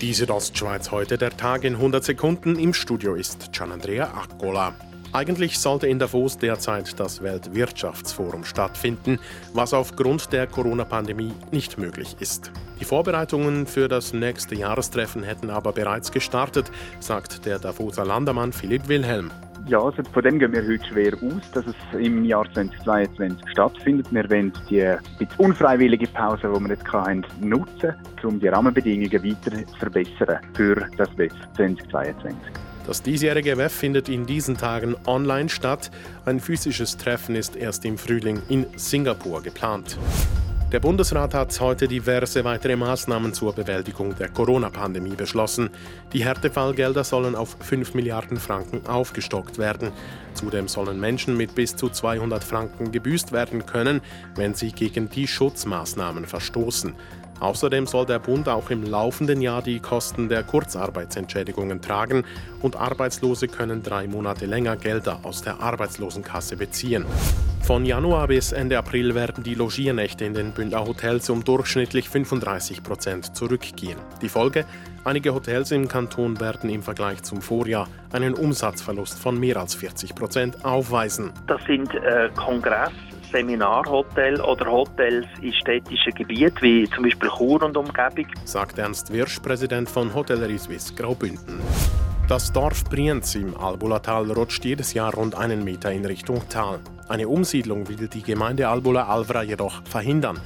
Die Südostschweiz heute der Tag in 100 Sekunden. Im Studio ist Gianandrea Accola. Eigentlich sollte in Davos derzeit das Weltwirtschaftsforum stattfinden, was aufgrund der Corona-Pandemie nicht möglich ist. Die Vorbereitungen für das nächste Jahrestreffen hätten aber bereits gestartet, sagt der Davoser Landermann Philipp Wilhelm. Ja, also von dem gehen wir heute schwer aus, dass es im Jahr 2022 stattfindet. Wir wollen die unfreiwillige Pause, die wir jetzt hatten, nutzen, um die Rahmenbedingungen weiter zu verbessern für das WEF 2022. Das diesjährige WEF findet in diesen Tagen online statt. Ein physisches Treffen ist erst im Frühling in Singapur geplant. Der Bundesrat hat heute diverse weitere Maßnahmen zur Bewältigung der Corona-Pandemie beschlossen. Die Härtefallgelder sollen auf 5 Milliarden Franken aufgestockt werden. Zudem sollen Menschen mit bis zu 200 Franken gebüßt werden können, wenn sie gegen die Schutzmaßnahmen verstoßen. Außerdem soll der Bund auch im laufenden Jahr die Kosten der Kurzarbeitsentschädigungen tragen und Arbeitslose können drei Monate länger Gelder aus der Arbeitslosenkasse beziehen. Von Januar bis Ende April werden die Logiernächte in den Bündner Hotels um durchschnittlich 35 Prozent zurückgehen. Die Folge? Einige Hotels im Kanton werden im Vergleich zum Vorjahr einen Umsatzverlust von mehr als 40 Prozent aufweisen. Das sind äh, Kongress Seminarhotel oder Hotels in städtischen Gebieten wie zum Beispiel Chur und Umgebung, sagt Ernst Wirsch, Präsident von Hotellerie Suisse Graubünden. Das Dorf Brienz im Albulatal rutscht jedes Jahr rund einen Meter in Richtung Tal. Eine Umsiedlung will die Gemeinde Albula Alvra jedoch verhindern.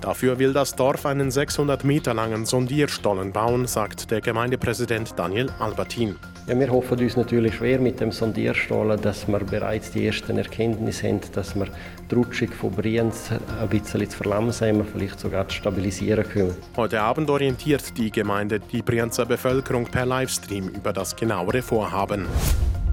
Dafür will das Dorf einen 600 Meter langen Sondierstollen bauen, sagt der Gemeindepräsident Daniel Albertin. Ja, wir hoffen uns natürlich schwer mit dem Sondierstollen, dass wir bereits die ersten Erkenntnisse haben, dass wir die Rutschung von Brienz ein bisschen zu verlangsamen, vielleicht sogar zu stabilisieren können. Heute Abend orientiert die Gemeinde die Brienzer Bevölkerung per Livestream über das genauere Vorhaben.